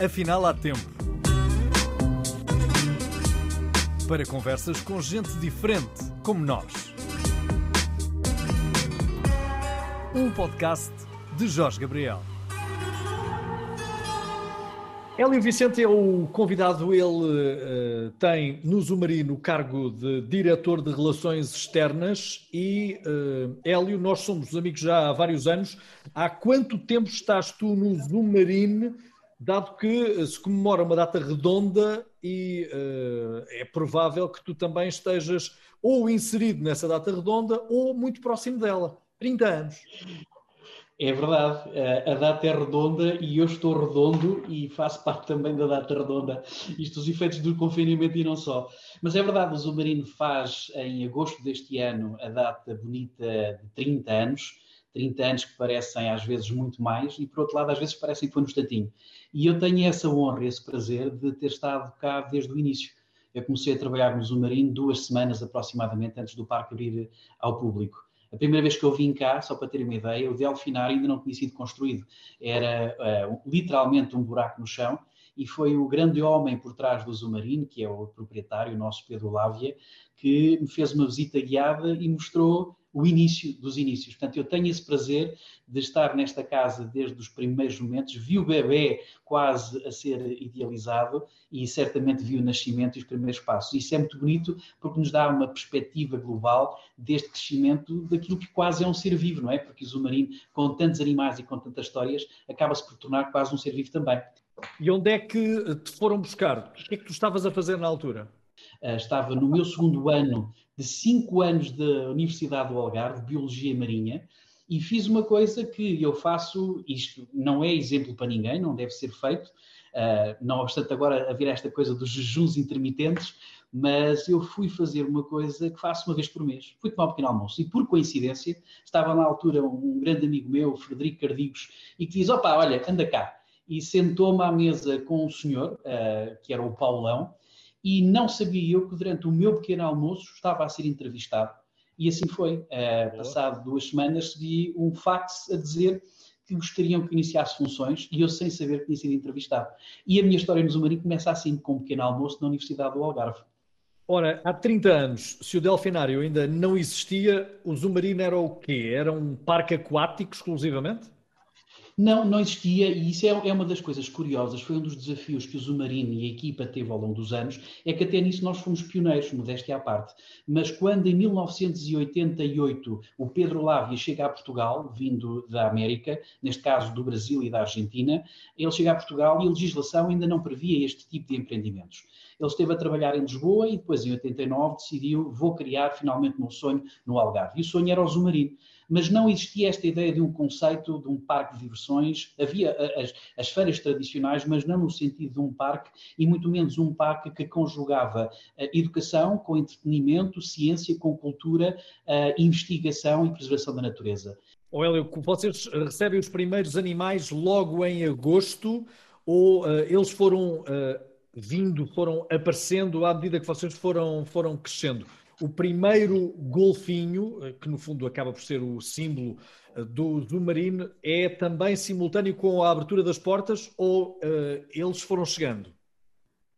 Afinal, há tempo. Para conversas com gente diferente, como nós. Um podcast de Jorge Gabriel. Hélio Vicente é o convidado, ele uh, tem no Zumarino o cargo de diretor de Relações Externas e, uh, Hélio, nós somos amigos já há vários anos. Há quanto tempo estás tu no Zumarino, dado que se comemora uma data redonda e uh, é provável que tu também estejas ou inserido nessa data redonda ou muito próximo dela. 30 anos. É verdade, a data é redonda e eu estou redondo e faço parte também da data redonda. Isto, os efeitos do confinamento e não só. Mas é verdade, o Zumarino faz em agosto deste ano a data bonita de 30 anos. 30 anos que parecem às vezes muito mais e por outro lado às vezes parecem que foi no instantinho. E eu tenho essa honra, esse prazer de ter estado cá desde o início. Eu comecei a trabalhar no Zumarino duas semanas aproximadamente antes do parque abrir ao público. A primeira vez que eu vim cá, só para ter uma ideia, o Delfinário ainda não tinha sido construído. Era uh, literalmente um buraco no chão e foi o grande homem por trás do Zumarino, que é o proprietário, o nosso Pedro Lávia, que me fez uma visita guiada e mostrou o início dos inícios. Portanto, eu tenho esse prazer de estar nesta casa desde os primeiros momentos, vi o bebê quase a ser idealizado e certamente vi o nascimento e os primeiros passos. Isso é muito bonito porque nos dá uma perspectiva global deste crescimento daquilo que quase é um ser vivo, não é? Porque o Zumarino, com tantos animais e com tantas histórias, acaba-se por tornar quase um ser vivo também. E onde é que te foram buscar? O que é que tu estavas a fazer na altura? Uh, estava no meu segundo ano de cinco anos da Universidade do Algarve, Biologia Marinha, e fiz uma coisa que eu faço, isto não é exemplo para ninguém, não deve ser feito, uh, não obstante agora haver esta coisa dos jejuns intermitentes, mas eu fui fazer uma coisa que faço uma vez por mês. Fui tomar um pequeno almoço e, por coincidência, estava na altura um grande amigo meu, Frederico Cardigos, e que diz: opa, olha, anda cá. E sentou-me à mesa com o senhor, uh, que era o Paulão, e não sabia eu que durante o meu pequeno almoço estava a ser entrevistado. E assim foi. Uh, passado duas semanas recebi um fax a dizer que gostariam que iniciasse funções e eu sem saber que tinha sido entrevistado. E a minha história no Zumarino começa assim, com um pequeno almoço na Universidade do Algarve. Ora, há 30 anos, se o Delfinário ainda não existia, o Zumarino era o quê? Era um parque aquático exclusivamente? Não, não existia, e isso é, é, uma das coisas curiosas, foi um dos desafios que o Zumarino e a equipa teve ao longo dos anos, é que até nisso nós fomos pioneiros, modéstia à parte. Mas quando em 1988 o Pedro Lávia chega a Portugal, vindo da América, neste caso do Brasil e da Argentina, ele chega a Portugal e a legislação ainda não previa este tipo de empreendimentos. Ele esteve a trabalhar em Lisboa e depois, em 89, decidiu: vou criar finalmente o meu sonho no Algarve. E o sonho era o Zumarino mas não existia esta ideia de um conceito de um parque de diversões. Havia as, as feiras tradicionais, mas não no sentido de um parque, e muito menos um parque que conjugava educação com entretenimento, ciência com cultura, investigação e preservação da natureza. O Hélio, vocês recebem os primeiros animais logo em agosto ou uh, eles foram uh, vindo, foram aparecendo à medida que vocês foram, foram crescendo? O primeiro golfinho, eh, que no fundo acaba por ser o símbolo eh, do, do Marine, é também simultâneo com a abertura das portas ou uh, eles foram chegando?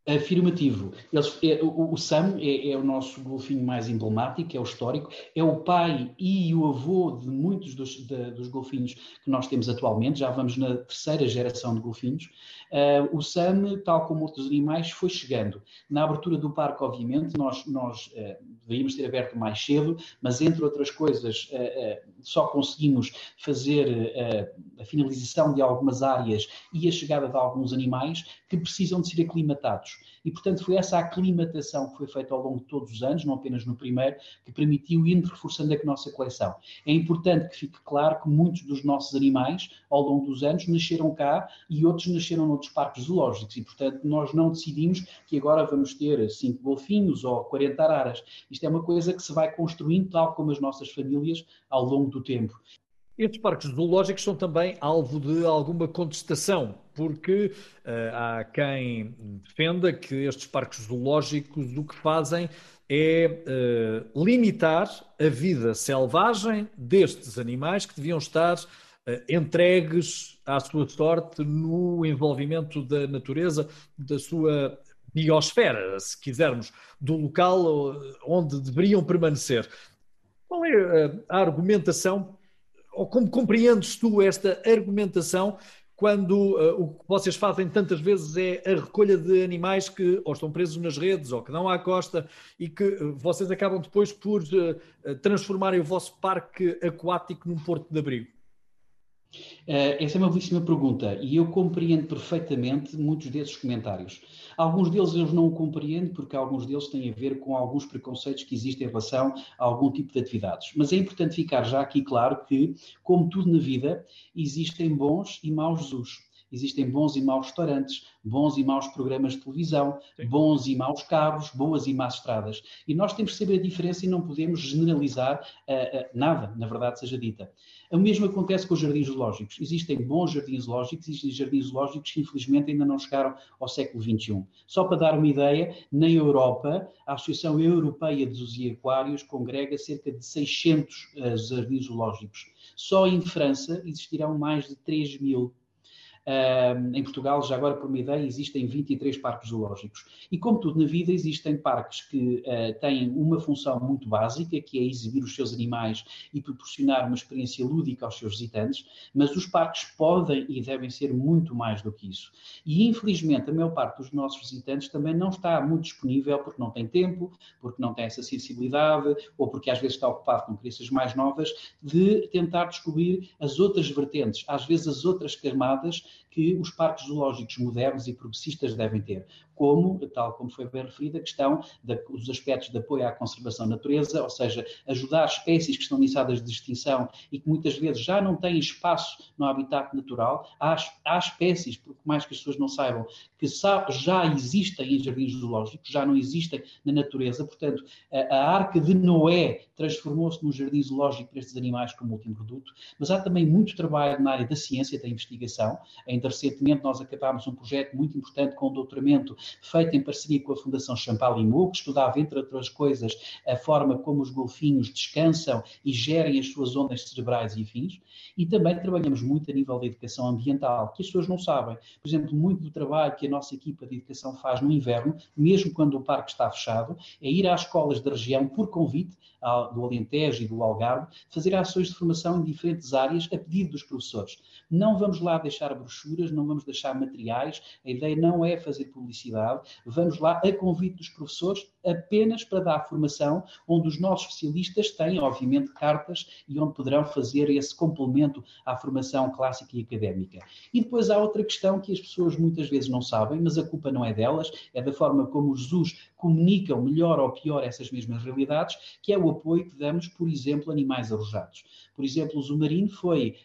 Afirmativo. Eles, é, o, o, Sam é, é, o nosso golfinho mais emblemático, é o histórico, é o pai e o avô de muitos dos, de, dos golfinhos que nós temos atualmente, já vamos na terceira geração de golfinhos. Uh, o Sam, tal como outros animais, foi chegando. Na abertura do parque, obviamente, nós, nós uh, deveríamos ter aberto mais cedo, mas entre outras coisas, uh, só conseguimos fazer a finalização de algumas áreas e a chegada de alguns animais que precisam de ser aclimatados. E, portanto, foi essa aclimatação que foi feita ao longo de todos os anos, não apenas no primeiro, que permitiu ir reforçando a nossa coleção. É importante que fique claro que muitos dos nossos animais, ao longo dos anos, nasceram cá e outros nasceram noutros parques zoológicos. E, portanto, nós não decidimos que agora vamos ter cinco golfinhos ou 40 araras. Isto é uma coisa que se vai construindo, tal como as nossas famílias, ao longo do tempo. Estes parques zoológicos são também alvo de alguma contestação, porque uh, há quem defenda que estes parques zoológicos o que fazem é uh, limitar a vida selvagem destes animais que deviam estar entregues à sua sorte no envolvimento da natureza, da sua biosfera, se quisermos, do local onde deveriam permanecer. Qual é a argumentação, ou como compreendes tu esta argumentação quando uh, o que vocês fazem tantas vezes é a recolha de animais que ou estão presos nas redes ou que dão à costa e que uh, vocês acabam depois por uh, transformarem o vosso parque aquático num porto de abrigo? essa é uma belíssima pergunta e eu compreendo perfeitamente muitos desses comentários. Alguns deles eu não compreendo porque alguns deles têm a ver com alguns preconceitos que existem em relação a algum tipo de atividades. Mas é importante ficar já aqui claro que, como tudo na vida, existem bons e maus Jesus. Existem bons e maus restaurantes, bons e maus programas de televisão, Sim. bons e maus carros, boas e más estradas. E nós temos que saber a diferença e não podemos generalizar uh, uh, nada, na verdade seja dita. O mesmo acontece com os jardins zoológicos. Existem bons jardins zoológicos, existem jardins zoológicos que infelizmente ainda não chegaram ao século XXI. Só para dar uma ideia, na Europa, a Associação Europeia e Aquários congrega cerca de 600 uh, eh, jardins zoológicos. Só em França existirão mais de 3 mil em Portugal, já agora por uma ideia, existem 23 parques zoológicos. E como tudo na vida, existem parques que uh, têm uma função muito básica, que é exibir os seus animais e proporcionar uma experiência lúdica aos seus visitantes, mas os parques podem e devem ser muito mais do que isso. E infelizmente a maior parte dos nossos visitantes também não está muito disponível porque não tem tempo, porque não tem essa sensibilidade, ou porque às vezes está ocupado com crianças mais novas, de tentar descobrir as outras vertentes, às vezes as outras camadas que os parques zoológicos modernos e progressistas devem ter como, tal como foi bem referida, a questão dos aspectos de apoio à conservação da natureza, ou seja, ajudar espécies que estão ameaçadas de extinção e que muitas vezes já não têm espaço no habitat natural. Há, há espécies, por mais que as pessoas não saibam, que já existem em jardins zoológicos, já não existem na natureza. Portanto, a, a arca de Noé transformou-se num jardim zoológico para estes animais como último produto, mas há também muito trabalho na área da ciência, da investigação. Ainda recentemente nós acabámos um projeto muito importante com o doutoramento feito em parceria com a Fundação Champalimau, que estudava, entre outras coisas, a forma como os golfinhos descansam e gerem as suas ondas cerebrais e afins. E também trabalhamos muito a nível da educação ambiental, que as pessoas não sabem. Por exemplo, muito do trabalho que a nossa equipa de educação faz no inverno, mesmo quando o parque está fechado, é ir às escolas da região por convite do Alentejo e do Algarve, fazer ações de formação em diferentes áreas a pedido dos professores. Não vamos lá deixar brochuras, não vamos deixar materiais, a ideia não é fazer publicidade, vamos lá a convite dos professores apenas para dar formação, onde os nossos especialistas têm, obviamente, cartas e onde poderão fazer esse complemento à formação clássica e académica. E depois há outra questão que as pessoas muitas vezes não sabem, mas a culpa não é delas, é da forma como os Jesus comunicam melhor ou pior essas mesmas realidades, que é o apoio que damos, por exemplo, a animais arrojados. Por exemplo, o Zumarino foi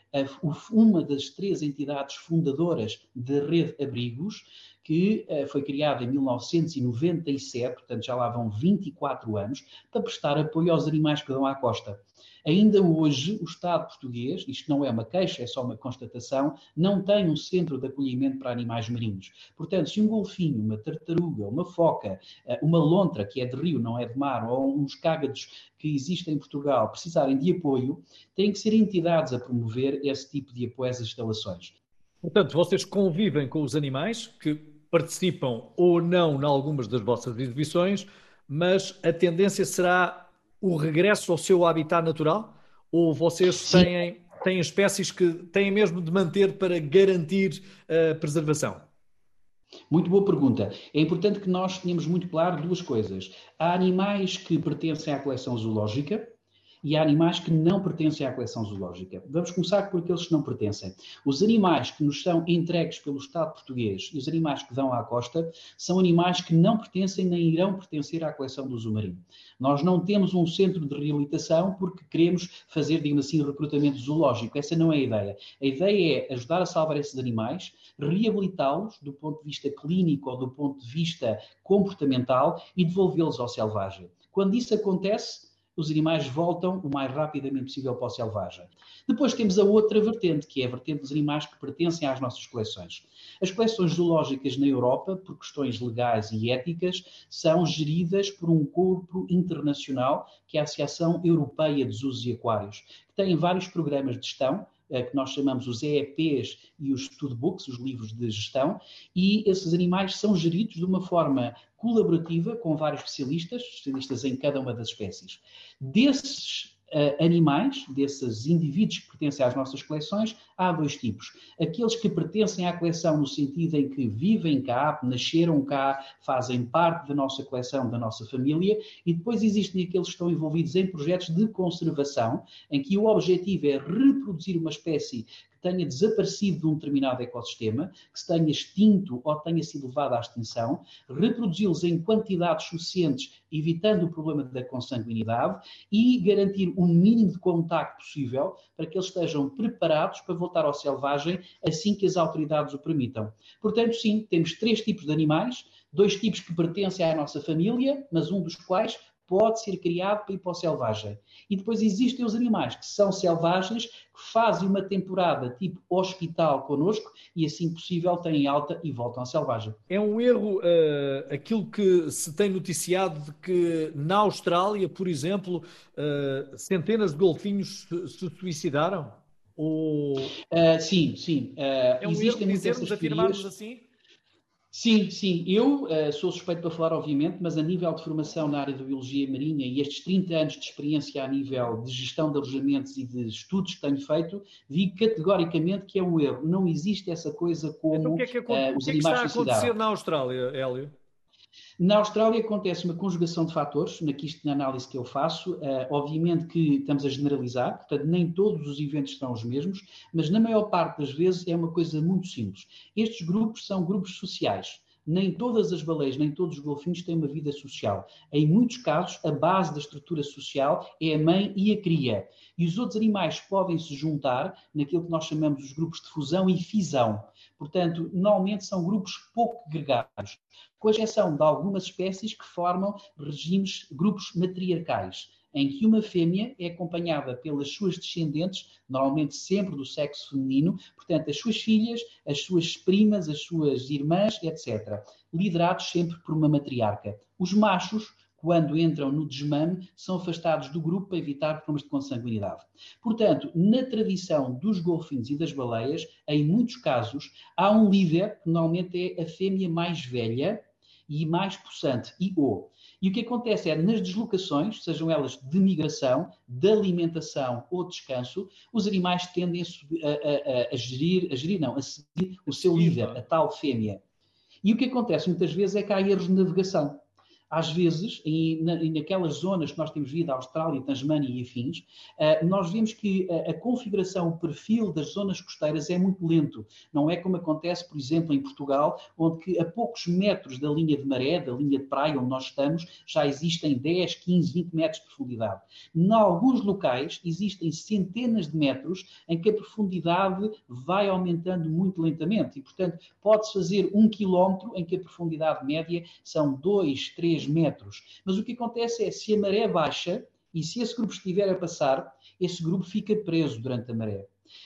uma das três entidades fundadoras da Rede Abrigos, que uh, foi criada em 1997, portanto já lá vão 24 anos, para prestar apoio aos animais que dão à costa. Ainda hoje, o Estado português, isto não é uma queixa, é só uma constatação, não tem um centro de acolhimento para animais marinhos. Portanto, se um golfinho, uma tartaruga, uma foca, eh, uma lontra, que é de rio, não é de mar, ou uns cágados que existem em Portugal precisarem de apoio, têm que ser entidades a promover esse tipo de apoio às instalações. Portanto, vocês convivem com os animais que participam ou não em algumas das vossas exibições, mas a tendência será o regresso ao seu habitat natural? Ou vocês têm, têm espécies que têm mesmo de manter para garantir a preservação? Muito boa pergunta. É importante que nós tenhamos muito claro duas coisas. Há animais que pertencem à coleção zoológica, e há animais que não pertencem à coleção zoológica. Vamos começar por aqueles que não pertencem. Os animais que nos são entregues pelo Estado português e os animais que dão à costa são animais que não pertencem nem irão pertencer à coleção do Zoomarino. Nós não temos um centro de reabilitação porque queremos fazer, digamos assim, recrutamento zoológico. Essa não é a ideia. A ideia é ajudar a salvar esses animais, reabilitá-los do ponto de vista clínico ou do ponto de vista comportamental e devolvê-los ao selvagem. Quando isso acontece, os animais voltam o mais rapidamente possível para o selvagem. Depois temos a outra vertente, que é a vertente dos animais que pertencem às nossas coleções. As coleções zoológicas na Europa, por questões legais e éticas, são geridas por um corpo internacional, que é a Associação Europeia de Zoos e Aquários, que tem vários programas de gestão, que nós chamamos os EEPs e os studbooks, os livros de gestão, e esses animais são geridos de uma forma colaborativa com vários especialistas, especialistas em cada uma das espécies. Desses animais, desses indivíduos que pertencem às nossas coleções, há dois tipos. Aqueles que pertencem à coleção no sentido em que vivem cá, nasceram cá, fazem parte da nossa coleção, da nossa família, e depois existem aqueles que estão envolvidos em projetos de conservação, em que o objetivo é reproduzir uma espécie tenha desaparecido de um determinado ecossistema, que se tenha extinto ou tenha sido levado à extinção, reproduzi-los em quantidades suficientes, evitando o problema da consanguinidade e garantir o mínimo de contacto possível para que eles estejam preparados para voltar ao selvagem assim que as autoridades o permitam. Portanto, sim, temos três tipos de animais, dois tipos que pertencem à nossa família, mas um dos quais pode ser criado para ir para o selvagem. E depois existem os animais que são selvagens, que fazem uma temporada tipo hospital connosco e, assim possível, têm alta e voltam ao selvagem. É um erro uh, aquilo que se tem noticiado de que na Austrália, por exemplo, uh, centenas de golfinhos se, se suicidaram? Ou... Uh, sim, sim. é um erro dizermos, afirmarmos assim? Sim, sim. Eu uh, sou suspeito para falar, obviamente, mas a nível de formação na área da biologia marinha e estes 30 anos de experiência a nível de gestão de alojamentos e de estudos que tenho feito, vi categoricamente que é um erro. Não existe essa coisa como então, o que é que, uh, os o que é que está a acontecer na Austrália, Hélio? Na Austrália acontece uma conjugação de fatores, na, análise que eu faço. Uh, obviamente que estamos a generalizar, portanto, nem todos os eventos são os mesmos, mas na maior parte das vezes é uma coisa muito simples. Estes grupos são grupos sociais. Nem todas as baleias, nem todos os golfinhos têm uma vida social. Em muitos casos, a base da estrutura social é a mãe e a cria. E os outros animais podem se juntar naquilo que nós chamamos os grupos de fusão e fisão. Portanto, normalmente são grupos pouco gregários com exceção de algumas espécies que formam regimes, grupos matriarcais, em que uma fêmea é acompanhada pelas suas descendentes, normalmente sempre do sexo feminino, portanto, as suas filhas, as suas primas, as suas irmãs, etc., liderados sempre por uma matriarca. Os machos quando entram no desmame, são afastados do grupo para evitar problemas de consanguinidade. Portanto, na tradição dos golfinhos e das baleias, em muitos casos, há um líder, que normalmente é a fêmea mais velha, e mais possante, e o. E o que acontece é, nas deslocações, sejam elas de migração, de alimentação ou descanso, os animais tendem a, a, a, a gerir, a gerir não, a seguir o seu líder, a tal fêmea. E o que acontece muitas vezes é que há erros de navegação às vezes, e, na, e naquelas zonas que nós temos vindo, Austrália, Tasmânia e afins, uh, nós vemos que a, a, configuração, o perfil das zonas costeiras é muito lento. Não é como acontece, por exemplo, em Portugal, onde que a poucos metros da linha de maré, da linha de praia onde nós estamos, já existem 10, 15, 20 metros de profundidade. Em alguns locais existem centenas de metros em que a profundidade vai aumentando muito lentamente e, portanto, pode-se fazer um quilómetro em que a profundidade média são 2, 3, 3 metros. Mas o que acontece é, se a maré baixa e se esse grupo estiver a passar, esse grupo fica preso durante a maré.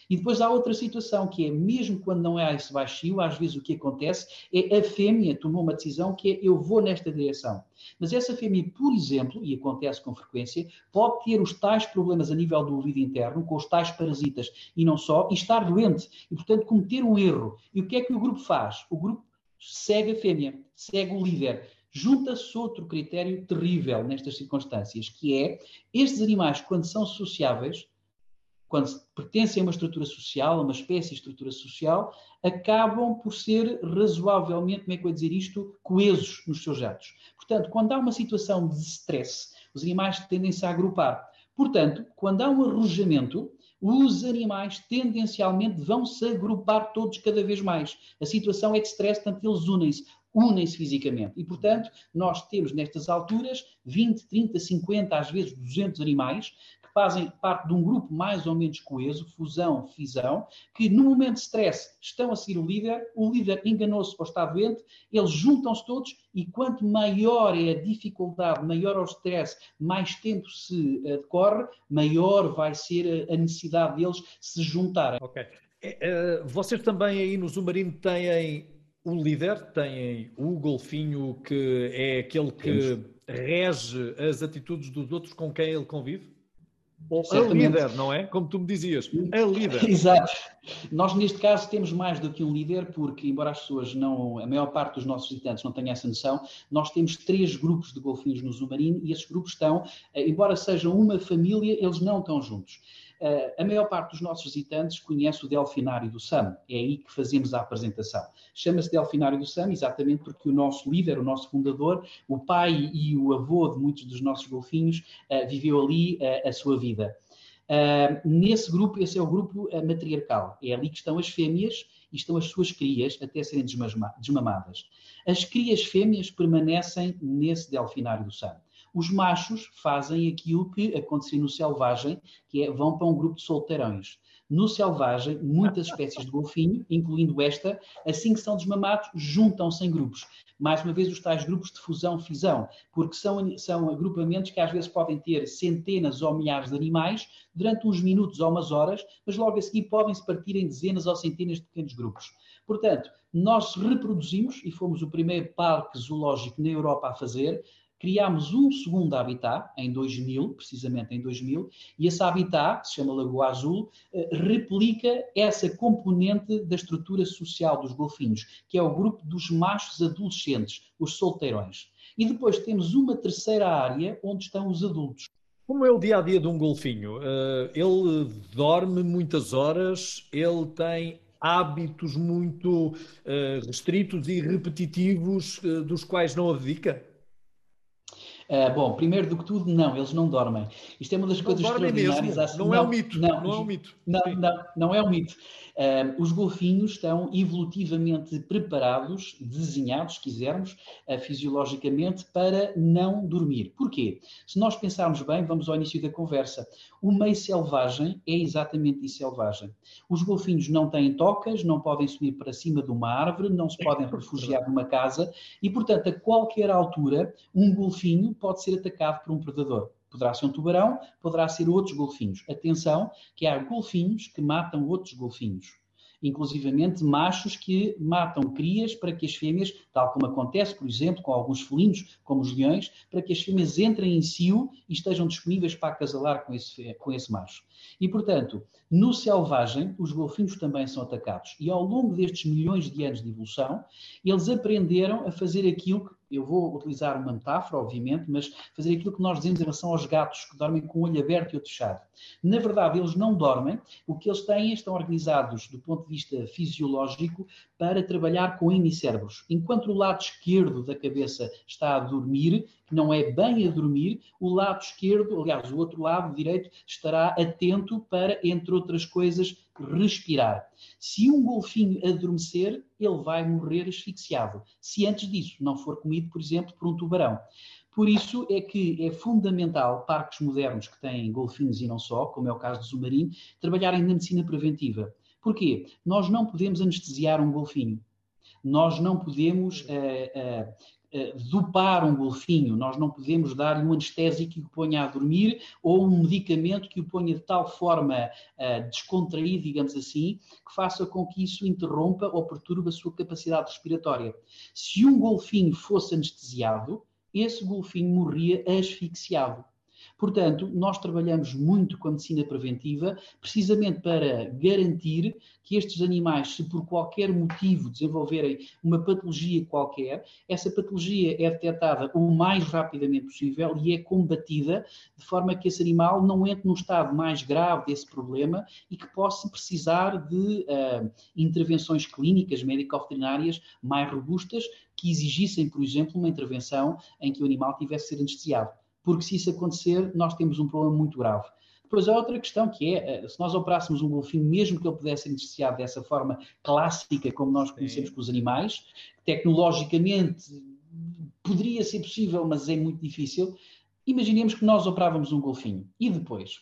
E depois há outra situação que é, mesmo quando não há esse baixio, às vezes o que acontece é a fêmea tomou uma decisão que é eu vou nesta direção. Mas essa fêmea, por exemplo, e acontece com frequência, pode ter os tais problemas a nível do ouvido interno, com os tais parasitas e não só, e estar doente, e portanto cometer um erro. E o que é que o grupo faz? O grupo segue a fêmea, segue o líder Junta-se outro critério terrível nestas circunstâncias, que é estes animais, quando são sociáveis, quando pertencem a uma estrutura social, a uma espécie de estrutura social, acabam por ser razoavelmente, como é que eu vou dizer isto, coesos nos seus atos. Portanto, quando há uma situação de stress, os animais tendem-se a agrupar. Portanto, quando há um arrojamento, os animais tendencialmente vão se agrupar todos cada vez mais. A situação é de stress, portanto, eles unem-se unem-se fisicamente. E, portanto, nós temos nestas alturas 20, 30, 50, às vezes 200 animais que fazem parte de um grupo mais ou menos coeso, fusão, fisão, que no momento de stress estão a seguir o líder, o líder enganou-se ou está doente, eles juntam-se todos e quanto maior é a dificuldade, maior é o stress, mais tempo se uh, decorre, maior vai ser a necessidade deles se juntarem. Ok. Uh, vocês também aí no Zumarino têm o líder, tem o golfinho que é aquele que Temos. rege as atitudes dos outros com quem ele convive? Ou a líder, não é? Como tu me dizias, a líder. Exato. Nós, neste caso, temos mais do que um líder, porque, embora as pessoas não, a maior parte dos nossos visitantes não tenha essa noção, nós temos três grupos de golfinhos no Zumarino e esses grupos estão, eh, embora sejam uma família, eles não estão juntos. Uh, a maior parte dos nossos visitantes conhece o Delfinário do SAM, é aí que fazemos a apresentação. Chama-se Delfinário do SAM exatamente porque o nosso líder, o nosso fundador, o pai e o avô de muitos dos nossos golfinhos, uh, viveu ali uh, a sua vida. nesse grupo, esse é o grupo matriarcal, é ali que estão as fêmeas e estão as suas crias até serem desmamadas. As crias fêmeas permanecem nesse Delfinário do SAM. Os machos fazem aquilo que aconteceria no selvagem, que é vão para um grupo de solteirões. No selvagem, muitas espécies de golfinho, incluindo esta, assim que são desmamados, juntam-se em grupos. Mais uma vez, os tais grupos de fusão-fisão, porque são, são agrupamentos que às vezes podem ter centenas ou milhares de animais durante uns minutos ou umas horas, mas logo a seguir podem-se partir em dezenas ou centenas de pequenos grupos. Portanto, nós reproduzimos, e fomos o primeiro parque zoológico na Europa a fazer, criámos um segundo habitat, em 2000, precisamente em 2000, e esse habitat, que se chama Lagoa Azul, eh, replica essa componente da estrutura social dos golfinhos, que é o grupo dos machos adolescentes, os solteirões. E depois temos uma terceira área onde estão os adultos. Como é o dia a dia de um golfinho? Eh, ele dorme muitas horas, ele tem hábitos muito eh, restritos e repetitivos dos quais não abdica? Uh, bom, primeiro do que tudo, não, eles não dormem. Isto é uma das não coisas extraordinárias. Mesmo. Não, não, é um mito. Não, não é um mito. Não, não, não é um mito. Uh, os golfinhos estão evolutivamente preparados, desenhados, se quisermos, uh, fisiologicamente, para não dormir. Porquê? Se nós pensarmos bem, vamos ao início da conversa. O meio selvagem é exatamente isso selvagem. Os golfinhos não têm tocas, não podem subir para cima de uma árvore, não se podem refugiar numa casa e, portanto, a qualquer altura, um golfinho pode ser atacado por um predador. Poderá ser um tubarão, poderá ser outros golfinhos. Atenção, que há golfinhos que matam outros golfinhos. Inclusivamente machos que matam crias para que as fêmeas, tal como acontece, por exemplo, com alguns felinos, como os leões, para que as fêmeas entrem em cio e estejam disponíveis para acasalar com esse, com esse macho. E, portanto, no selvagem, os golfinhos também são atacados. E ao longo destes milhões de anos de evolução, eles aprenderam a fazer aquilo que eu vou utilizar uma metáfora, obviamente, mas fazer aquilo que nós dizemos em relação aos gatos que dormem com o olho aberto e outro fechado. Na verdade, eles não dormem, o que eles têm estão organizados do ponto de vista fisiológico para trabalhar com hemicérebros. Enquanto o lado esquerdo da cabeça está a dormir, que não é bem a dormir, o lado esquerdo, aliás, o outro lado direito, estará atento para, entre outras coisas, respirar. Se um golfinho adormecer, ele vai morrer asfixiado. Se antes disso não for comido, por exemplo, por um tubarão. Por isso é que é fundamental parques modernos que têm golfinhos e não só, como é o caso do Zumarino, trabalharem na medicina preventiva. Porquê? Nós não podemos anestesiar um golfinho. Nós não podemos uh, uh, dopar um golfinho, nós não podemos dar-lhe um anestésico que o ponha a dormir ou um medicamento que o ponha de tal forma uh, descontraído, digamos assim, que faça com que isso interrompa ou perturbe a sua capacidade respiratória. Se um golfinho fosse anestesiado, esse golfinho morria asfixiado. Portanto, nós trabalhamos muito com a medicina preventiva, precisamente para garantir que estes animais, se por qualquer motivo desenvolverem uma patologia qualquer, essa patologia é detectada o mais rapidamente possível e é combatida de forma que esse animal não entre num estado mais grave desse problema e que possa precisar de uh, intervenções clínicas, médico-veterinárias mais robustas que exigissem, por exemplo, uma intervenção em que o animal tivesse de ser anestesiado porque se isso acontecer, nós temos um problema muito grave. Depois há outra questão que é, eh, se nós operássemos um golfinho, mesmo que ele pudesse ser anestesiado dessa forma clássica, como nós conhecemos com os animais, tecnologicamente poderia ser possível, mas é muito difícil. Imaginemos que nós operávamos um golfinho e depois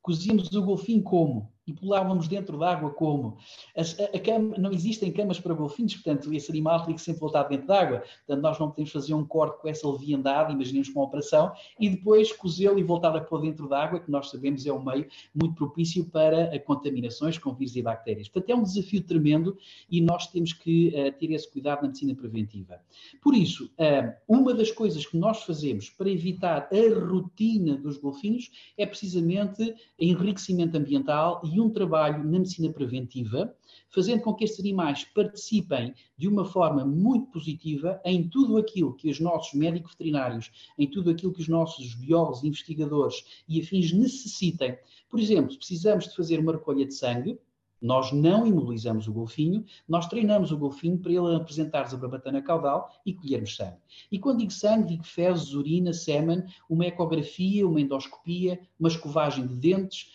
cozíamos o golfinho como? E pulávamos dentro d'água como? A, a cama, não existem camas para golfinhos, portanto, esse animal tem que sempre voltar dentro d'água. Portanto, nós não podemos fazer um corte com essa leviandade, imaginemos com uma operação, e depois cozê-lo e voltar a pôr dentro d'água, que nós sabemos é um meio muito propício para contaminações com vírus e bactérias. Portanto, é um desafio tremendo e nós temos que uh, ter esse cuidado na medicina preventiva. Por isso, uh, uma das coisas que nós fazemos para evitar a rotina dos golfinhos é precisamente enriquecimento ambiental e um trabalho na medicina preventiva, fazendo com que estes animais participem de uma forma muito positiva em tudo aquilo que os nossos médicos veterinários, em tudo aquilo que os nossos biólogos, investigadores e afins necessitem. Por exemplo, precisamos de fazer uma recolha de sangue, nós não imobilizamos o golfinho, nós treinamos o golfinho para ele apresentar-nos a barbatana caudal e colhermos sangue. E quando digo sangue, digo fezes, urina, sêmen, uma ecografia, uma endoscopia, uma escovagem de dentes,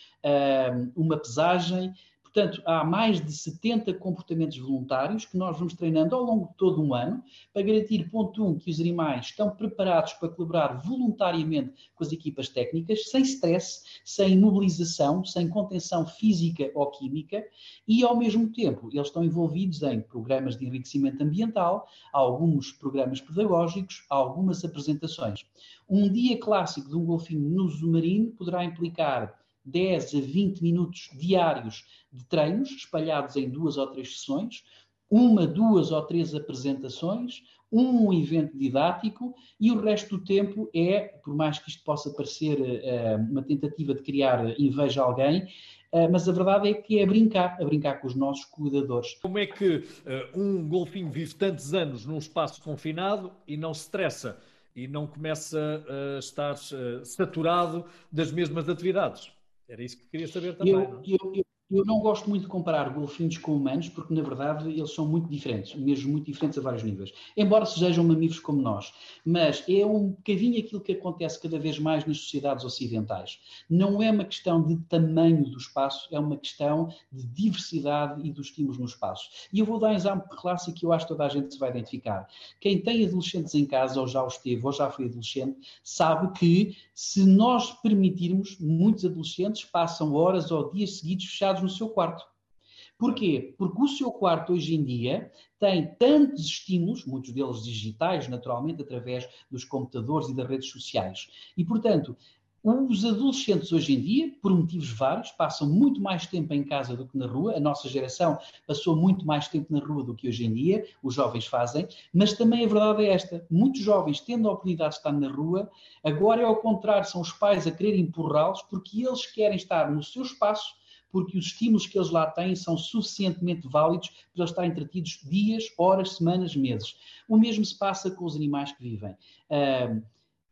uma pesagem, Portanto, há mais de 70 comportamentos voluntários que nós vamos treinando ao longo de todo um ano para garantir, ponto um, que os animais estão preparados para colaborar voluntariamente com as equipas técnicas, sem stress, sem imobilização, sem contenção física ou química e, ao mesmo tempo, eles estão envolvidos em programas de enriquecimento ambiental, alguns programas pedagógicos, algumas apresentações. Um dia clássico de um golfinho no submarino poderá implicar 10 a 20 minutos diários de treinos, espalhados em duas ou três sessões, uma, duas ou três apresentações, um evento didático e o resto do tempo é, por mais que isto possa parecer uh, uma tentativa de criar inveja a alguém, uh, mas a verdade é que é brincar, a brincar com os nossos cuidadores. Como é que uh, um golfinho vive tantos anos num espaço confinado e não se estressa e não começa a estar saturado das mesmas atividades? Era isso que queria saber também. Eu, não? É? Eu, eu, eu não gosto muito de comparar golfinhos com humanos, porque na verdade eles são muito diferentes, mesmo muito diferentes a vários níveis. Embora sejam mamíferos como nós, mas é um bocadinho aquilo que acontece cada vez mais nas sociedades ocidentais. Não é uma questão de tamanho do espaço, é uma questão de diversidade e dos estímulos no espaço. E eu vou dar um exemplo clássico que eu acho que toda a gente se vai identificar. Quem tem adolescentes em casa, ou já os teve, ou já foi adolescente, sabe que se nós permitirmos, muitos adolescentes passam horas ou dias seguidos fechados fechados no seu quarto. Porquê? Porque o seu quarto hoje em dia tem tantos estímulos, muitos deles digitais, naturalmente, através dos computadores e das redes sociais. E, portanto, os adolescentes hoje em dia, por motivos vários, passam muito mais tempo em casa do que na rua. A nossa geração passou muito mais tempo na rua do que hoje em dia, os jovens fazem, mas também a verdade é esta: muitos jovens, tendo a oportunidade de estar na rua, agora é ao contrário, são os pais a querer empurrá-los porque eles querem estar no seu espaço porque os estímulos que eles lá têm são suficientemente válidos para eles estarem entretidos dias, horas, semanas, meses. O mesmo se passa com os animais que vivem. Uh,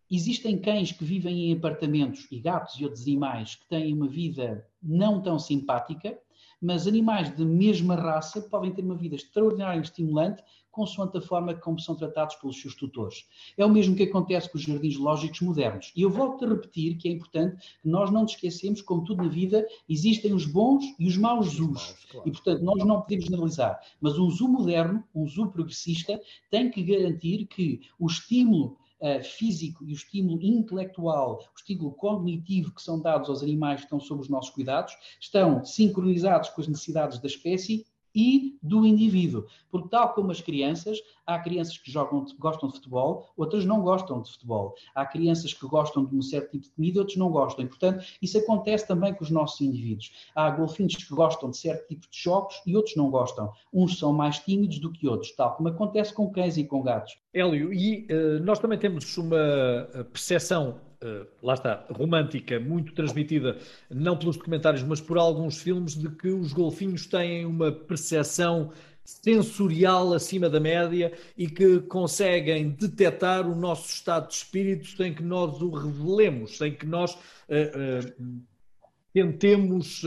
existem cães que vivem em apartamentos e gatos e outros animais que têm uma vida não tão simpática, mas animais de mesma raça podem ter uma vida extraordinariamente estimulante consoante a forma como são tratados pelos seus tutores. É o mesmo que acontece com os jardins lógicos modernos. E eu volto a repetir que é importante que nós não nos esquecemos, como tudo na vida, existem os bons e os maus zoos. Claro. E, portanto, nós não podemos generalizar. Mas um zoo moderno, um zoo progressista, tem que garantir que o estímulo uh, físico e o estímulo intelectual, o estímulo cognitivo que são dados aos animais que estão sob os nossos cuidados, estão sincronizados com as necessidades da espécie e do indivíduo. Porque, tal como as crianças, há crianças que jogam, gostam de futebol, outras não gostam de futebol. Há crianças que gostam de um certo tipo de comida, outros não gostam. E, portanto, isso acontece também com os nossos indivíduos. Há golfinhos que gostam de certo tipo de jogos e outros não gostam. Uns são mais tímidos do que outros, tal como acontece com cães e com gatos. Hélio, e uh, nós também temos uma eh, percepção lá está, romântica, muito transmitida, não pelos documentários, mas por alguns filmes, de que os golfinhos têm uma percepção sensorial acima da média e que conseguem detectar o nosso estado de espírito sem que nós o revelemos, sem que nós uh, uh, tentemos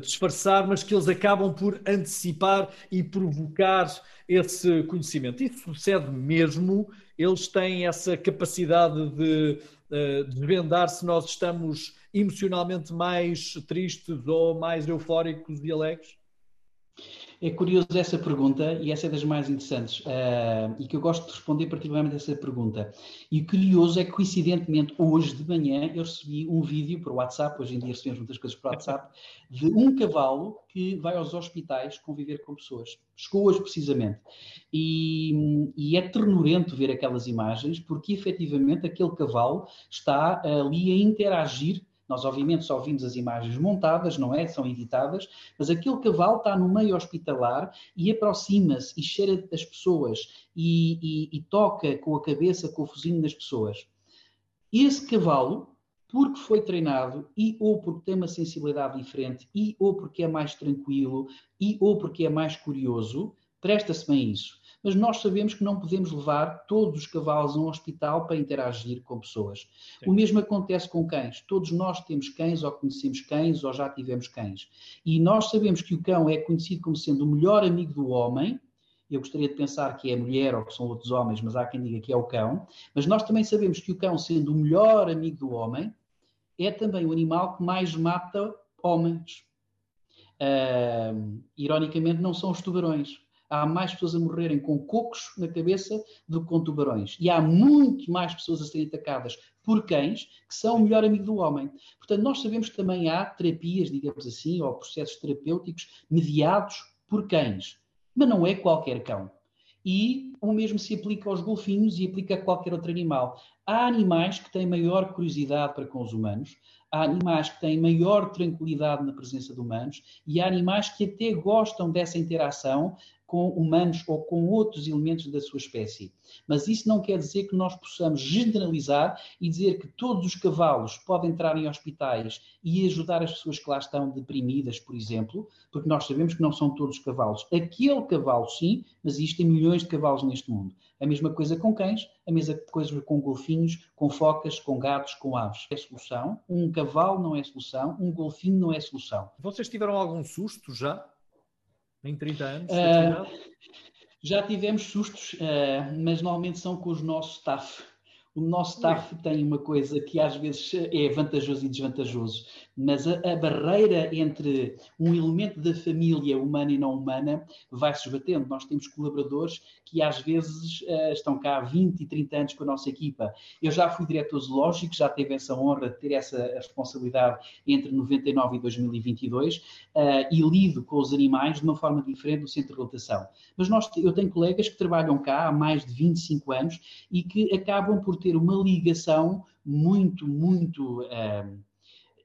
disfarçar, mas que eles acabam por antecipar e provocar esse conhecimento. Isso sucede mesmo, eles têm essa capacidade de uh, desvendar se nós estamos emocionalmente mais tristes ou mais eufóricos e alegres? É curioso essa pergunta e essa é das mais interessantes uh, e que eu gosto de responder particularmente essa pergunta. E curioso é que, coincidentemente, hoje de manhã eu recebi um vídeo por WhatsApp, hoje em dia recebemos muitas coisas por WhatsApp, de um cavalo que vai aos hospitais conviver com pessoas. Chegou hoje precisamente. E, e é ternurento ver aquelas imagens porque, efetivamente, aquele cavalo está ali a interagir nós, obviamente, só vimos as imagens montadas, não é? São editadas, mas aquele cavalo está no meio hospitalar e aproxima-se e cheira as pessoas e, e, e, toca com a cabeça, com o focinho das pessoas. Esse cavalo, porque foi treinado e ou porque tem uma sensibilidade diferente e ou porque é mais tranquilo e ou porque é mais curioso, presta-se bem a isso mas nós sabemos que não podemos levar todos os cavalos a um hospital para interagir com pessoas. Sim. O mesmo acontece com cães. Todos nós temos cães, ou conhecemos cães, ou já tivemos cães. E nós sabemos que o cão é conhecido como sendo o melhor amigo do homem, eu gostaria de pensar que é mulher ou que são outros homens, mas há quem diga que é o cão. Mas nós também sabemos que o cão, sendo o melhor amigo do homem, é também o animal que mais mata homens. Uh, ironicamente, não são os tubarões há mais pessoas a morrerem com cocos na cabeça do que com tubarões. E há muito mais pessoas a serem atacadas por cães, que são o melhor amigo do homem. Portanto, nós sabemos que também há terapias, digamos assim, ou processos terapêuticos mediados por cães. Mas não é qualquer cão. E o mesmo se aplica aos golfinhos e aplica a qualquer outro animal. Há animais que têm maior curiosidade para com os humanos, há animais que têm maior tranquilidade na presença de humanos e há animais que até gostam dessa interação com humanos ou com outros elementos da sua espécie. Mas isso não quer dizer que nós possamos generalizar e dizer que todos os cavalos podem entrar em hospitais e ajudar as pessoas que lá estão deprimidas, por exemplo, porque nós sabemos que não são todos os cavalos. Aquele cavalo, sim, mas existem milhões de cavalos neste mundo. A mesma coisa com cães, a mesma coisa com golfinhos, com focas, com gatos, com aves. É solução. Um cavalo não é solução, um golfinho não é solução. Vocês tiveram algum susto já? Em 30 anos? Uh, já tivemos sustos, uh, mas normalmente são com os nossos staff. O nosso staff tem uma coisa que às vezes é vantajoso e desvantajoso, mas a, a, barreira entre um elemento da família humana e não humana vai se esbatendo. Nós temos colaboradores que às vezes uh, estão cá há 20 e 30 anos com a nossa equipa. Eu já fui diretor zoológico, já tive essa honra de ter essa responsabilidade entre 99 e 2022 uh, e lido com os animais de uma forma diferente do centro de rotação. Mas nós, eu tenho colegas que trabalham cá há mais de 25 anos e que acabam por ter uma ligação muito, muito uh,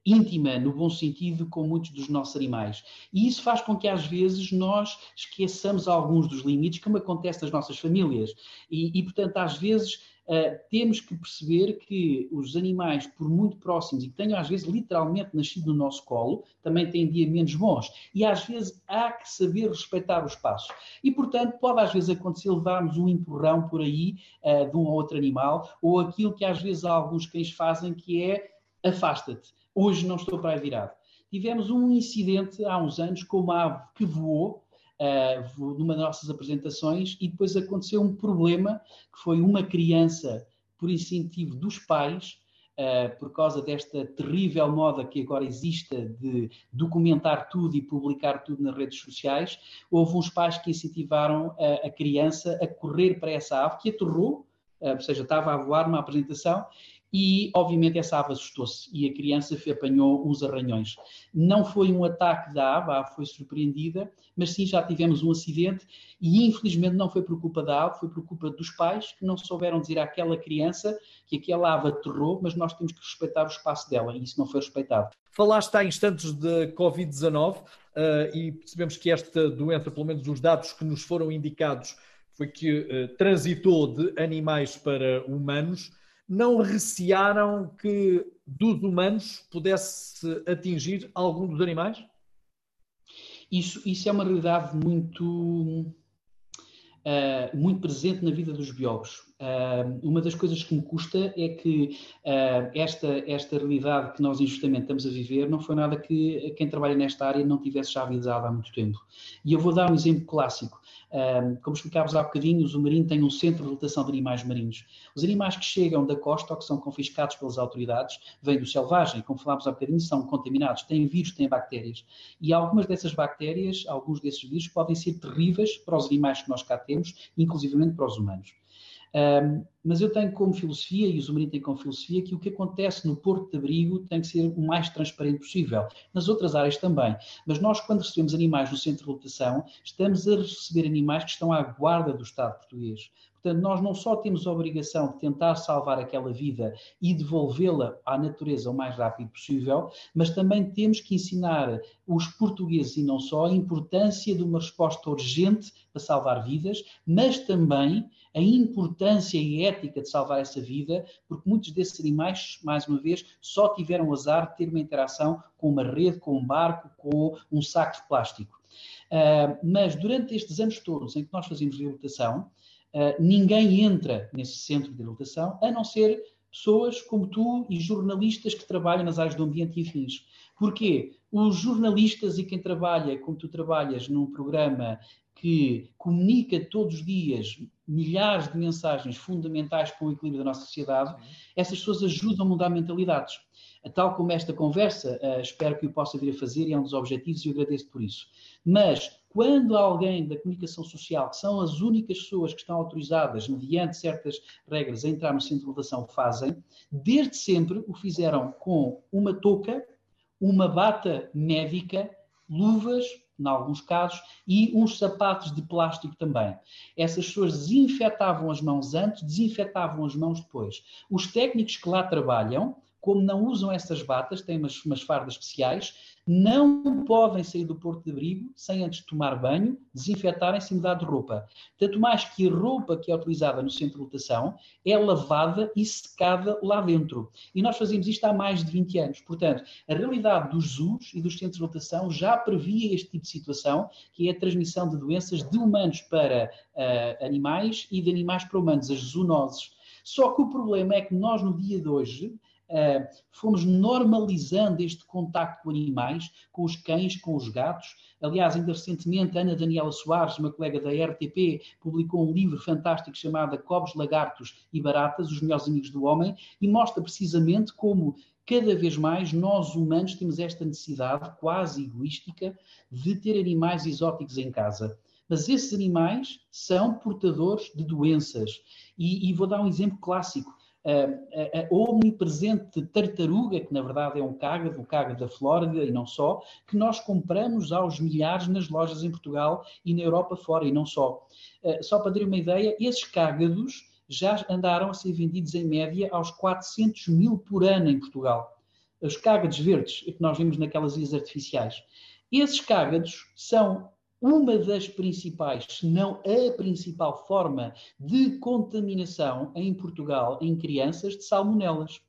íntima, no bom sentido, com muitos dos nossos animais. E isso faz com que, às vezes, nós esqueçamos alguns dos limites, como acontece nas nossas famílias. E, e portanto, às vezes. Uh, temos que perceber que os animais, por muito próximos e que tenham às vezes literalmente nascido no nosso colo, também têm dia menos bons. E às vezes há que saber respeitar o espaço. E portanto, pode às vezes acontecer levarmos um empurrão por aí uh, de um ou outro animal, ou aquilo que às vezes alguns cães fazem, que é afasta-te. Hoje não estou para aí virado. Tivemos um incidente há uns anos com uma ave que voou uh, numa das nossas apresentações e depois aconteceu um problema que foi uma criança, por incentivo dos pais, Uh, por causa desta terrível moda que agora existe de documentar tudo e publicar tudo nas redes sociais, houve uns pais que incentivaram a, a criança a correr para essa ave que aterrou, uh, ou seja, estava a voar numa apresentação e, obviamente, essa ave assustou-se e a criança apanhou uns arranhões. Não foi um ataque da ave, a ave foi surpreendida, mas sim já tivemos um acidente e, infelizmente, não foi por culpa da ave, foi por culpa dos pais que não souberam dizer àquela criança que aquela ave aterrou, mas nós temos que respeitar o espaço dela e isso não foi respeitado. Falaste há instantes de Covid-19 uh, e percebemos que esta doença, pelo menos os dados que nos foram indicados, foi que uh, transitou de animais para humanos não recearam que dos humanos pudesse atingir algum dos animais? Isso, isso é uma realidade muito, uh, muito presente na vida dos biólogos. Uh, uma das coisas que me custa é que uh, esta, esta realidade que nós injustamente estamos a viver não foi nada que quem trabalha nesta área não tivesse já avisado há muito tempo. E eu vou dar um exemplo clássico. Uh, como explicávamos há bocadinho, o Marinho tem um centro de rotação de animais marinhos. Os animais que chegam da costa ou que são confiscados pelas autoridades vêm do selvagem, como falámos há bocadinho, são contaminados, têm vírus, têm bactérias. E algumas dessas bactérias, alguns desses vírus podem ser terríveis para os animais que nós cá temos, inclusivamente para os humanos. Um, mas eu tenho como filosofia, e o Zumarim tem como filosofia, que o que acontece no Porto de Abrigo tem que ser o mais transparente possível. Nas outras áreas também. Mas nós, quando recebemos animais no centro de lotação, estamos a receber animais que estão à guarda do Estado português. Portanto, nós não só temos a obrigação de tentar salvar aquela vida e devolvê-la à natureza o mais rápido possível, mas também temos que ensinar os portugueses e não só a importância de uma resposta urgente para salvar vidas, mas também a importância e ética de salvar essa vida, porque muitos desses animais, mais uma vez, só tiveram o azar de ter uma interação com uma rede, com um barco, com um saco de plástico. Uh, mas durante estes anos todos em que nós fazemos reabilitação, ninguém entra nesse centro de reabilitação, a não ser pessoas como tu e jornalistas que trabalham nas áreas do ambiente e afins. Porquê? Os jornalistas e quem trabalha, como tu trabalhas, num programa que comunica todos os dias milhares de mensagens fundamentais para o equilíbrio da nossa sociedade, essas pessoas ajudam a mudar mentalidades. Tal como esta conversa, uh, espero que o possa vir a fazer e é um dos objetivos e eu agradeço por isso. Mas quando alguém da comunicação social, que são as únicas pessoas que estão autorizadas, mediante certas regras, a entrar no centro de votação, fazem, desde sempre o fizeram com uma touca, uma bata médica, luvas, em alguns casos, e uns sapatos de plástico também. Essas pessoas desinfetavam as mãos antes, desinfetavam as mãos depois. Os técnicos que lá trabalham como não usam essas batas, têm umas, umas fardas especiais, não podem sair do porto de abrigo sem antes tomar banho, desinfetarem-se e mudar de roupa. Tanto mais que a roupa que é utilizada no centro de lotação é lavada e secada lá dentro. E nós fazemos isto há mais de 20 anos. Portanto, a realidade dos zoos e dos centros de lotação já previa este tipo de situação, que é a transmissão de doenças de humanos para uh, animais e de animais para humanos, as zoonoses. Só que o problema é que nós, no dia de hoje, Uh, fomos normalizando este contacto com animais, com os cães, com os gatos. Aliás, ainda recentemente, Ana Daniela Soares, uma colega da RTP, publicou um livro fantástico chamado Cobos, Lagartos e Baratas, os melhores amigos do homem, e mostra precisamente como cada vez mais nós humanos temos esta necessidade quase egoística de ter animais exóticos em casa. Mas esses animais são portadores de doenças. E, e vou dar um exemplo clássico a, a, omnipresente tartaruga, que na verdade é um cágado, o cágado da Flórida e não só, que nós compramos aos milhares nas lojas em Portugal e na Europa fora e não só. Só para ter uma ideia, esses cágados já andaram a ser vendidos em média aos 400 mil por ano em Portugal. Os cágados verdes que nós vimos naquelas ilhas artificiais. Esses cágados são uma das principais, se não a principal forma de contaminação em Portugal em crianças de salmonelas.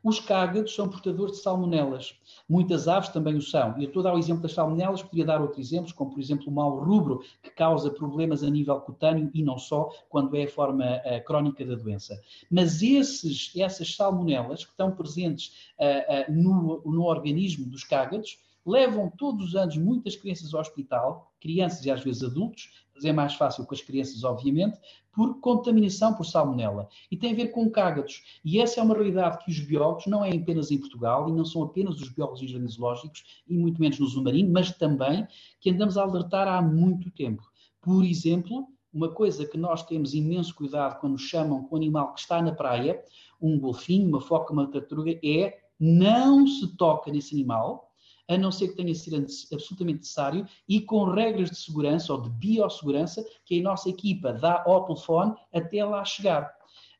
Os cágados são portadores de salmonelas. Muitas aves também o são. E eu estou a dar o exemplo das salmonelas, poderia dar outros exemplos, como por exemplo o mau rubro, que causa problemas a nível cutâneo e não só, quando é a forma crónica da doença. Mas esses, essas salmonelas que estão presentes uh, uh, no, no organismo dos cágados levam todos os anos muitas crianças ao hospital, crianças e às vezes adultos, mas é mais fácil com as crianças, obviamente, por contaminação por salmonela. E tem a ver com cágados. E essa é uma realidade que os biólogos, não é apenas em Portugal, e não são apenas os biólogos zoológicos, e muito menos no submarino, mas também que andamos a alertar há muito tempo. Por exemplo, uma coisa que nós temos imenso cuidado quando chamam com o animal que está na praia, um golfinho, uma foca, uma tartaruga, é não se toca nesse animal, a não ser que tenha sido absolutamente necessário e com regras de segurança ou de biossegurança que a nossa equipa dá ao telefone até lá chegar.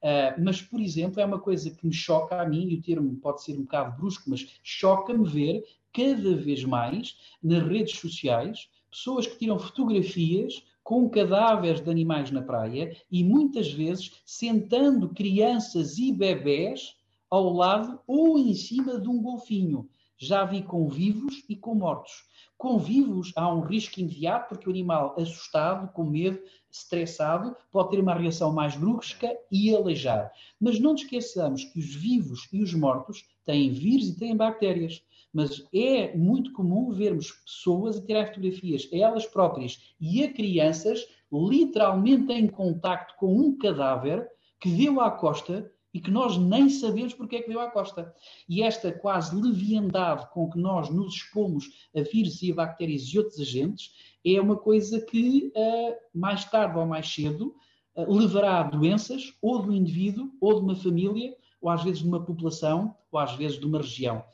Uh, mas, por exemplo, é uma coisa que me choca a mim, e o termo pode ser um bocado brusco, mas choca-me ver cada vez mais nas redes sociais pessoas que tiram fotografias com cadáveres de animais na praia e muitas vezes sentando crianças e bebés ao lado ou em cima de um golfinho Já vi com vivos e com mortos. Com vivos há um risco imediato, porque o animal assustado, com medo, estressado, pode ter uma reação mais brusca e aleijar. Mas não nos esqueçamos que os vivos e os mortos têm vírus e têm bactérias. Mas é muito comum vermos pessoas a tirar fotografias a elas próprias e a crianças literalmente em contacto com um cadáver que deu à costa e que nós nem sabemos porque é que deu à costa. E esta quase leviandade com que nós nos expomos a vírus e a bactérias e outros agentes é uma coisa que, uh, mais tarde ou mais cedo, uh, levará a doenças ou do indivíduo, ou de uma família, ou às vezes de uma população, ou às vezes de uma região.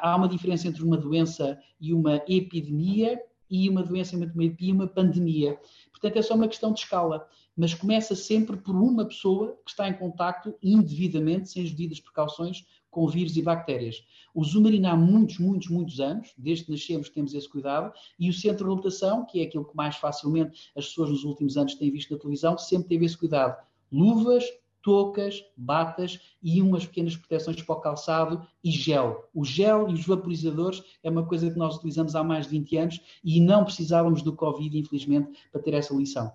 Há uma diferença entre uma doença e uma epidemia e uma doença e uma pandemia. Portanto, é só uma questão de escala mas começa sempre por uma pessoa que está em contacto indevidamente, sem as devidas precauções, com vírus e bactérias. O Zumarino há muitos, muitos, muitos anos, desde que nascemos temos esse cuidado, e o centro de reabilitação, que é aquilo que mais facilmente as pessoas nos últimos anos têm visto na televisão, sempre teve esse cuidado. Luvas, toucas, batas e umas pequenas proteções para o calçado e gel. O gel e os vaporizadores é uma coisa que nós utilizamos há mais de 20 anos e não precisávamos do Covid, infelizmente, para ter essa lição.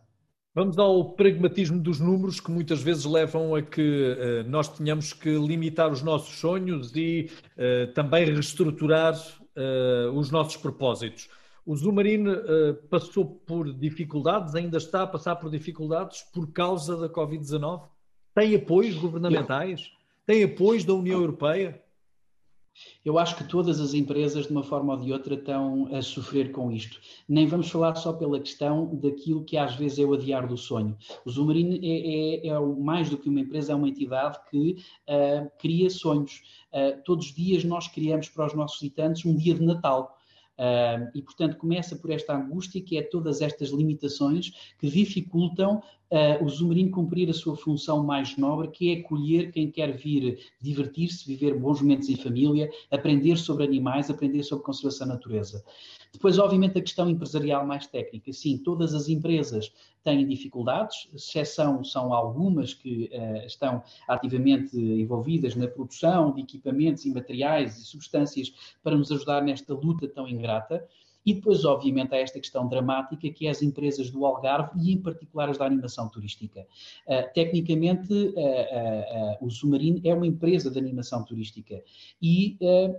Vamos ao pragmatismo dos números que muitas vezes levam a que uh, nós tenhamos que limitar os nossos sonhos e uh, também reestruturar uh, os nossos propósitos. O Zumarino passou por dificuldades, ainda está a passar por dificuldades por causa da Covid-19? Tem apoios governamentais? Tem apoios da União Europeia? Eu acho que todas as empresas, de uma forma ou de outra, estão a sofrer com isto. Nem vamos falar só pela questão daquilo que às vezes é o adiar do sonho. O Zumarino é, é, é mais do que uma empresa, é uma entidade que uh, cria sonhos. Uh, todos os dias nós criamos para os nossos visitantes um dia de Natal. Uh, e, portanto, começa por esta angústia, que é todas estas limitações que dificultam uh, o Zumarino cumprir a sua função mais nobre, que é acolher quem quer vir divertir-se, viver bons momentos em família, aprender sobre animais, aprender sobre conservação da natureza. Depois, obviamente, a questão empresarial mais técnica. Sim, todas as empresas têm dificuldades, exceção são algumas que uh, estão ativamente envolvidas na produção de equipamentos e materiais e substâncias para nos ajudar nesta luta tão ingrata. E depois, obviamente, há esta questão dramática que é as empresas do Algarve e, em particular, as da animação turística. Uh, tecnicamente, uh, uh, o Submarino é uma empresa de animação turística e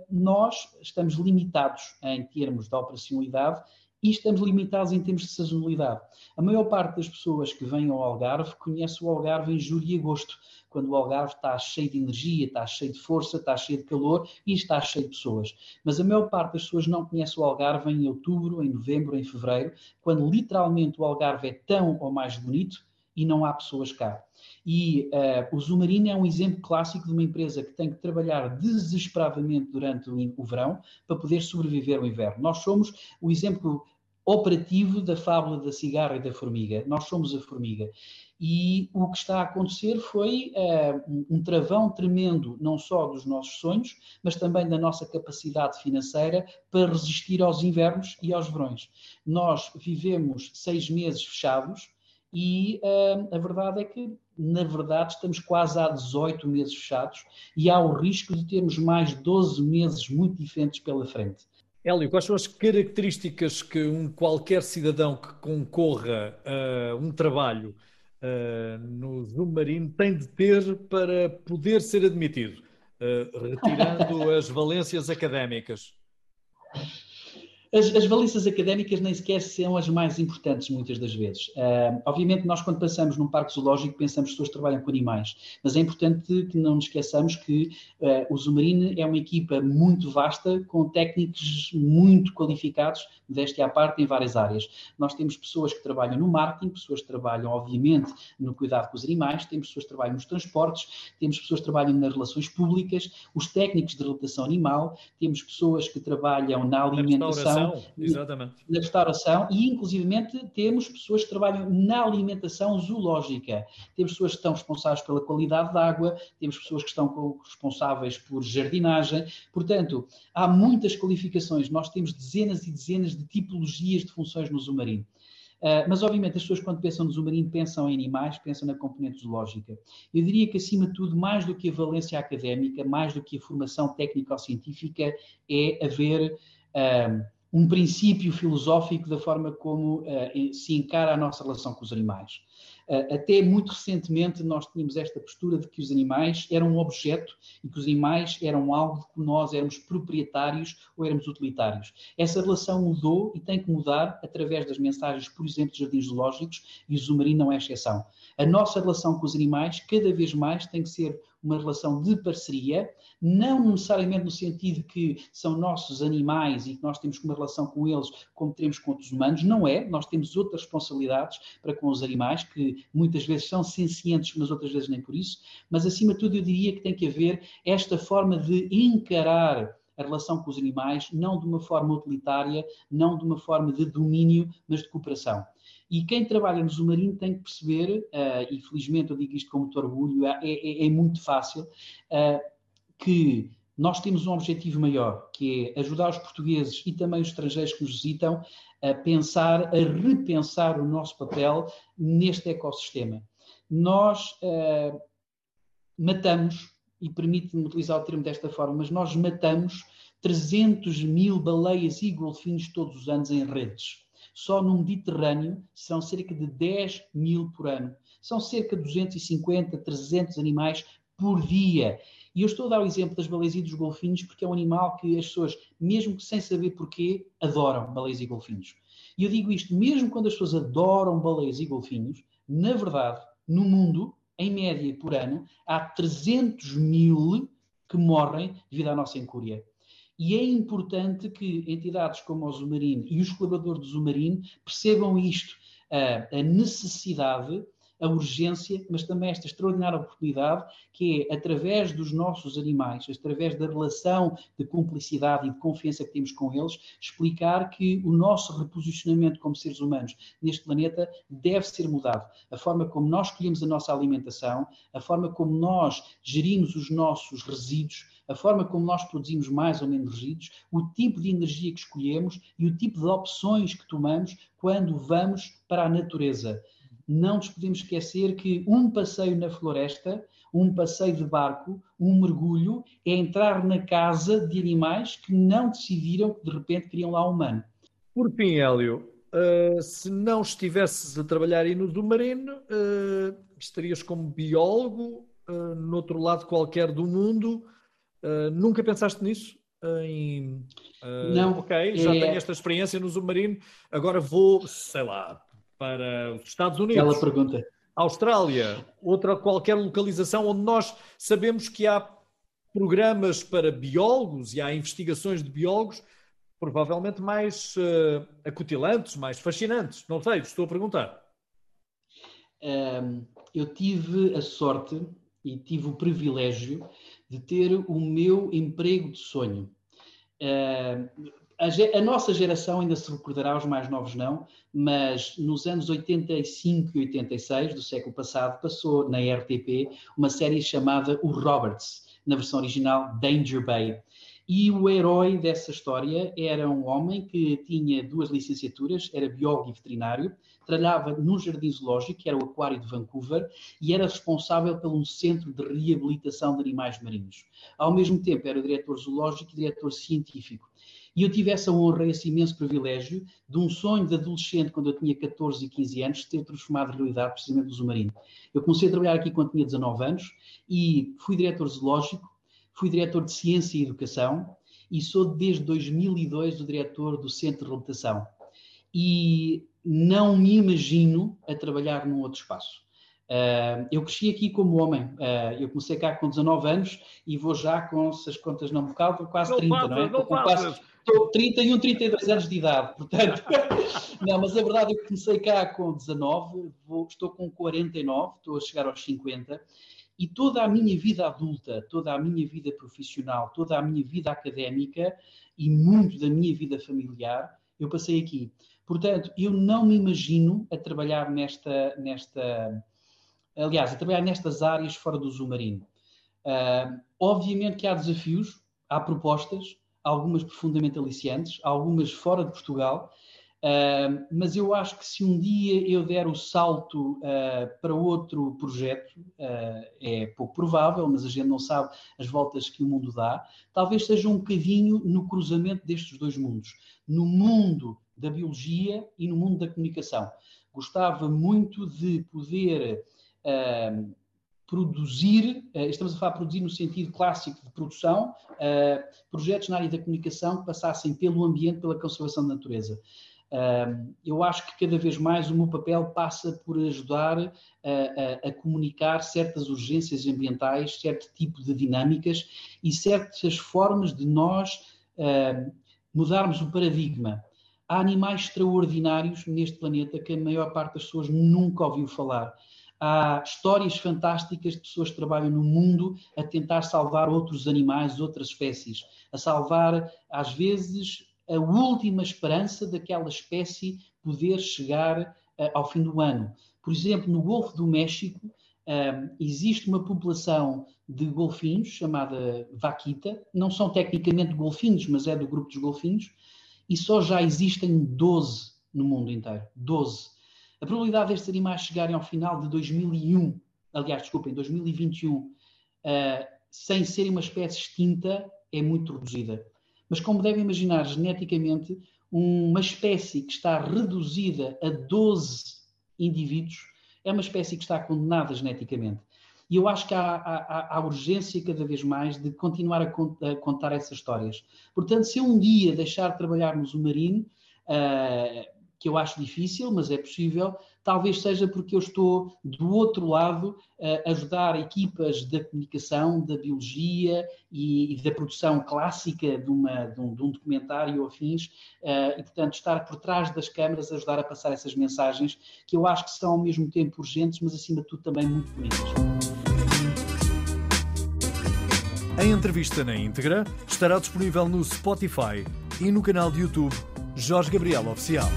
nós estamos limitados em termos de operacionalidade e estamos limitados em termos de sazonalidade. A maior parte das pessoas que vêm ao Algarve conhece o Algarve em julho e agosto, quando o Algarve está cheio de energia, está cheio de força, está cheio de calor e está cheio de pessoas. Mas a maior parte das pessoas não conhece o Algarve em outubro, em novembro, em fevereiro, quando literalmente o Algarve é tão ou mais bonito e não há pessoas cá. E uh, o Zumarino é um exemplo clássico de uma empresa que tem que trabalhar desesperadamente durante o, verão para poder sobreviver ao inverno. Nós somos o exemplo operativo da fábula da cigarra e da formiga. Nós somos a formiga. E o que está a acontecer foi uh, um travão tremendo, não só dos nossos sonhos, mas também da nossa capacidade financeira para resistir aos invernos e aos verões. Nós vivemos seis meses fechados e uh, a verdade é que, na verdade, estamos quase há 18 meses fechados e há o risco de termos mais 12 meses muito diferentes pela frente. Hélio, quais são as características que um qualquer cidadão que concorra a um trabalho uh, no submarino tem de ter para poder ser admitido, uh, retirando as valências académicas? As, as valências académicas nem sequer são as mais importantes, muitas das vezes. Uh, obviamente, nós, quando passamos num parque zoológico, pensamos que as pessoas trabalham com animais, mas é importante que não nos esqueçamos que uh, o Zumarine é uma equipa muito vasta, com técnicos muito qualificados, deste à parte, em várias áreas. Nós temos pessoas que trabalham no marketing, pessoas que trabalham, obviamente, no cuidado com os animais, temos pessoas que trabalham nos transportes, temos pessoas que trabalham nas relações públicas, os técnicos de reabilitação animal, temos pessoas que trabalham na alimentação restauração, exatamente. na restauração e, inclusivamente, temos pessoas que trabalham na alimentação zoológica. Temos pessoas que estão responsáveis pela qualidade da água, temos pessoas que estão responsáveis por jardinagem. Portanto, há muitas qualificações. Nós temos dezenas e dezenas de tipologias de funções no Zumarino. Uh, mas, obviamente, as pessoas, quando pensam no Zumarino, pensam em animais, pensam na componente zoológica. Eu diria que, acima de tudo, mais do que a valência académica, mais do que a formação técnico-científica, é haver uh, um princípio filosófico da forma como uh, se encara a nossa relação com os animais. Uh, até muito recentemente nós tínhamos esta postura de que os animais eram um objeto e que os animais eram algo de que nós éramos proprietários ou éramos utilitários. Essa relação mudou e tem que mudar através das mensagens, por exemplo, dos jardins zoológicos e o Zumarino não é exceção. A nossa relação com os animais cada vez mais tem que ser uma relação de parceria, não necessariamente no sentido que são nossos animais e que nós temos uma relação com eles como temos com outros humanos, não é. Nós temos outras responsabilidades para com os animais, que muitas vezes são sencientes, mas outras vezes nem por isso. Mas, acima de tudo, eu diria que tem que haver esta forma de encarar a relação com os animais, não de uma forma utilitária, não de uma forma de domínio, mas de cooperação. E quem trabalha no Zumarino tem que perceber, uh, e felizmente eu digo isto com muito orgulho, é, é, é muito fácil, uh, que nós temos um objetivo maior, que é ajudar os portugueses e também os estrangeiros que nos visitam a pensar, a repensar o nosso papel neste ecossistema. Nós uh, matamos, e permite-me utilizar o termo desta forma, mas nós matamos 300 mil baleias e golfinhos todos os anos em redes. Só no Mediterrâneo são cerca de 10 mil por ano. São cerca de 250, 300 animais por dia. E eu estou a dar o exemplo das baleias e dos golfinhos porque é um animal que as pessoas, mesmo sem saber porquê, adoram baleias e golfinhos. E eu digo isto, mesmo quando as pessoas adoram baleias e golfinhos, na verdade, no mundo, em média por ano, há 300 mil que morrem devido à nossa incúria. E é importante que entidades como o Zumarino e os colaboradores do Zumarino percebam isto, a necessidade a urgência, mas também esta extraordinária oportunidade que é, através dos nossos animais, através da relação de cumplicidade e de confiança que temos com eles, explicar que o nosso reposicionamento como seres humanos neste planeta deve ser mudado. A forma como nós escolhemos a nossa alimentação, a forma como nós gerimos os nossos resíduos, a forma como nós produzimos mais ou menos resíduos, o tipo de energia que escolhemos e o tipo de opções que tomamos quando vamos para a natureza não nos podemos esquecer que um passeio na floresta, um passeio de barco, um mergulho, é entrar na casa de animais que não decidiram que de repente queriam lá um humano. Por fim, Hélio, uh, se não estivesses a trabalhar aí no Marino, uh, estarias como biólogo uh, no outro lado qualquer do mundo. Nunca pensaste nisso? Em, não. Ok, já é... tenho esta experiência no submarino, agora vou, sei lá, para os Estados Unidos. Ela pergunta. Austrália, outra qualquer localização onde nós sabemos que há programas para biólogos e há investigações de biólogos provavelmente mais uh, acutilantes, mais fascinantes. Não sei, estou a perguntar. Um, eu tive a sorte e tive o privilégio de ter o meu emprego de sonho. Uh, a, a, nossa geração ainda se recordará, os mais novos não, mas nos anos 85 e 86 do século passado passou na RTP uma série chamada O Roberts, na versão original Danger Bay. E o herói dessa história era um homem que tinha duas licenciaturas, era biólogo e veterinário, trabalhava num jardim zoológico, que era o Aquário de Vancouver, e era responsável por um centro de reabilitação de animais marinhos. Ao mesmo tempo, era diretor zoológico e diretor científico. E eu tive essa honra, esse imenso privilégio de um sonho de adolescente, quando eu tinha 14 e 15 anos, ter transformado em realidade precisamente no Zumarino. Eu comecei a trabalhar aqui quando tinha 19 anos e fui diretor zoológico, fui diretor de Ciência e Educação e sou desde 2002 o diretor do Centro de Reabilitação. E não me imagino a trabalhar num outro espaço. Uh, eu cresci aqui como homem. Uh, eu comecei cá com 19 anos e vou já com, se as contas não me calvam, quase não 30, não é? Não quase, estou 31, 32 anos de idade, portanto. não, mas a verdade é que comecei cá com 19, vou, estou com 49, estou a chegar aos 50. E toda a minha vida adulta, toda a minha vida profissional, toda a minha vida académica e muito da minha vida familiar, eu passei aqui. Portanto, eu não me imagino a trabalhar nesta, nesta aliás, a trabalhar nestas áreas fora do Zumarino. Uh, obviamente que há desafios, há propostas, algumas profundamente aliciantes, algumas fora de Portugal, Uh, mas eu acho que se um dia eu der o salto uh, para outro projeto, é pouco provável, mas a gente não sabe as voltas que o mundo dá, talvez seja um bocadinho no cruzamento destes dois mundos, no mundo da biologia e no mundo da comunicação. Gostava muito de poder produzir, estamos a falar produzir no sentido clássico de produção, projetos na área da comunicação que passassem pelo ambiente, pela conservação da natureza eu acho que cada vez mais o meu papel passa por ajudar a, a, a, comunicar certas urgências ambientais, certo tipo de dinâmicas e certas formas de nós uh, mudarmos o paradigma. Há animais extraordinários neste planeta que a maior parte das pessoas nunca ouviu falar. Há histórias fantásticas de pessoas que trabalham no mundo a tentar salvar outros animais, outras espécies, a salvar, às vezes, a última esperança daquela espécie poder chegar uh, ao fim do ano. Por exemplo, no Golfo do México, uh, existe uma população de golfinhos chamada vaquita, não são tecnicamente golfinhos, mas é do grupo dos golfinhos, e só já existem 12 no mundo inteiro. 12. A probabilidade destes animais chegarem ao final de 2001, aliás, desculpem, 2021, uh, sem serem uma espécie extinta, é muito reduzida. Mas, como devem imaginar, geneticamente, uma espécie que está reduzida a 12 indivíduos é uma espécie que está condenada geneticamente. E eu acho que há, há, há urgência cada vez mais de continuar a, a, contar essas histórias. Portanto, se eu um dia deixar de trabalhar no submarino, uh, que eu acho difícil, mas é possível, talvez seja porque eu estou do outro lado a ajudar equipas da comunicação, da biologia e, e da produção clássica de, uma, de, um, de um, documentário ou afins, uh, e portanto estar por trás das câmaras a ajudar a passar essas mensagens que eu acho que são ao mesmo tempo urgentes, mas acima de tudo também muito bonitas. A entrevista na íntegra estará disponível no Spotify e no canal de YouTube Jorge Gabriel Oficial.